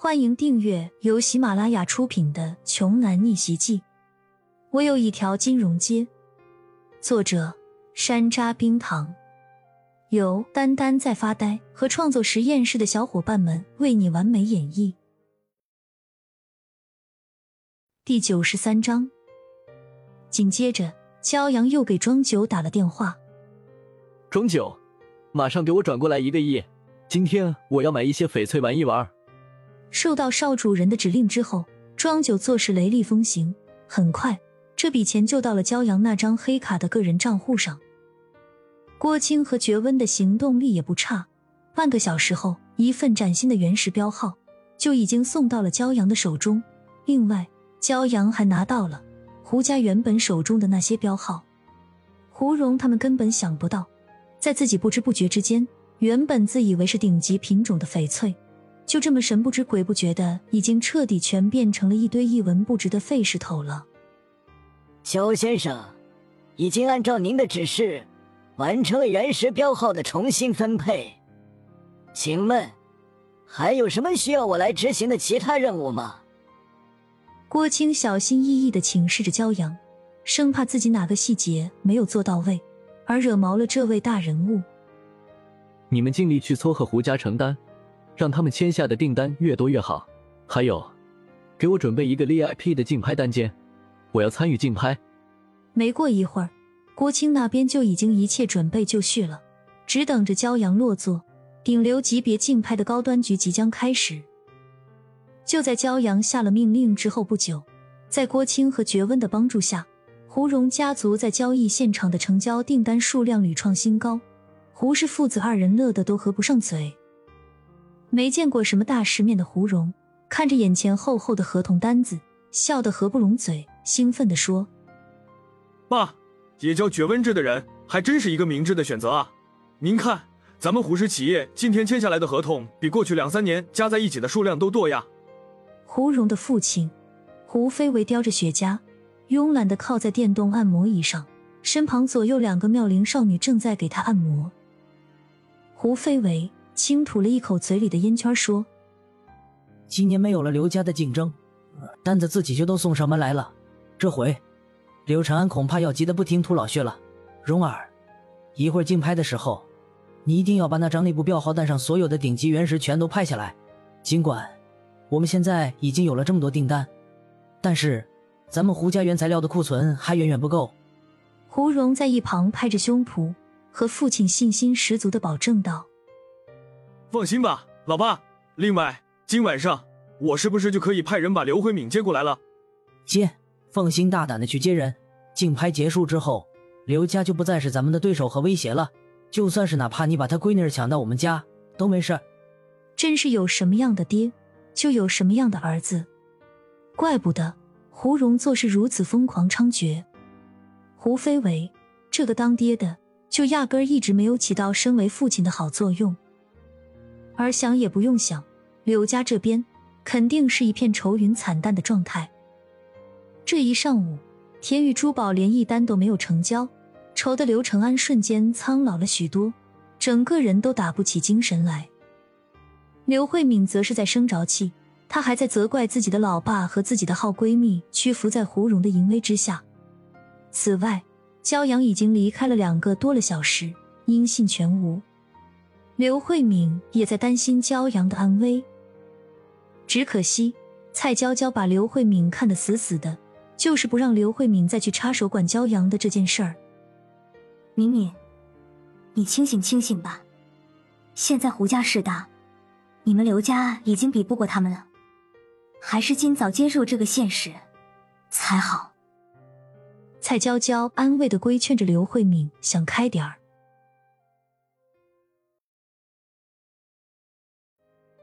欢迎订阅由喜马拉雅出品的《穷男逆袭记》。我有一条金融街。作者：山楂冰糖，由丹丹在发呆和创作实验室的小伙伴们为你完美演绎。第九十三章。紧接着，骄阳又给庄九打了电话。庄九，马上给我转过来一个亿，今天我要买一些翡翠玩一玩。受到少主人的指令之后，庄九做事雷厉风行。很快，这笔钱就到了骄阳那张黑卡的个人账户上。郭青和觉温的行动力也不差，半个小时后，一份崭新的原石标号就已经送到了骄阳的手中。另外，骄阳还拿到了胡家原本手中的那些标号。胡蓉他们根本想不到，在自己不知不觉之间，原本自以为是顶级品种的翡翠。就这么神不知鬼不觉的，已经彻底全变成了一堆一文不值的废石头了。肖先生，已经按照您的指示，完成了原石标号的重新分配。请问，还有什么需要我来执行的其他任务吗？郭青小心翼翼的请示着骄阳，生怕自己哪个细节没有做到位，而惹毛了这位大人物。你们尽力去撮合胡家承担。让他们签下的订单越多越好。还有，给我准备一个 VIP 的竞拍单间，我要参与竞拍。没过一会儿，郭青那边就已经一切准备就绪了，只等着骄阳落座。顶流级别竞拍的高端局即将开始。就在骄阳下了命令之后不久，在郭青和绝温的帮助下，胡荣家族在交易现场的成交订单数量屡创新高。胡氏父子二人乐得都合不上嘴。没见过什么大世面的胡蓉，看着眼前厚厚的合同单子，笑得合不拢嘴，兴奋地说：“爸，结交绝温制的人还真是一个明智的选择啊！您看，咱们胡氏企业今天签下来的合同，比过去两三年加在一起的数量都多呀。”胡蓉的父亲胡飞为叼着雪茄，慵懒地靠在电动按摩椅上，身旁左右两个妙龄少女正在给他按摩。胡飞为。轻吐了一口嘴里的烟圈，说：“今年没有了刘家的竞争，单子自己就都送上门来了。这回，刘长安恐怕要急得不停吐老血了。蓉儿，一会儿竞拍的时候，你一定要把那张内部标号单上所有的顶级原石全都拍下来。尽管我们现在已经有了这么多订单，但是咱们胡家原材料的库存还远远不够。”胡蓉在一旁拍着胸脯，和父亲信心十足的保证道。放心吧，老爸。另外，今晚上我是不是就可以派人把刘慧敏接过来了？接，放心大胆的去接人。竞拍结束之后，刘家就不再是咱们的对手和威胁了。就算是哪怕你把他闺女抢到我们家都没事。真是有什么样的爹，就有什么样的儿子。怪不得胡蓉做事如此疯狂猖獗。胡飞为这个当爹的，就压根儿一直没有起到身为父亲的好作用。而想也不用想，柳家这边肯定是一片愁云惨淡的状态。这一上午，天宇珠宝连一单都没有成交，愁得刘承安瞬间苍老了许多，整个人都打不起精神来。刘慧敏则是在生着气，她还在责怪自己的老爸和自己的好闺蜜屈服在胡蓉的淫威之下。此外，骄阳已经离开了两个多了小时，音信全无。刘慧敏也在担心骄阳的安危，只可惜蔡娇娇把刘慧敏看得死死的，就是不让刘慧敏再去插手管骄阳的这件事儿。敏敏，你清醒清醒吧！现在胡家势大，你们刘家已经比不过他们了，还是尽早接受这个现实才好。蔡娇娇安慰的规劝着刘慧敏，想开点儿。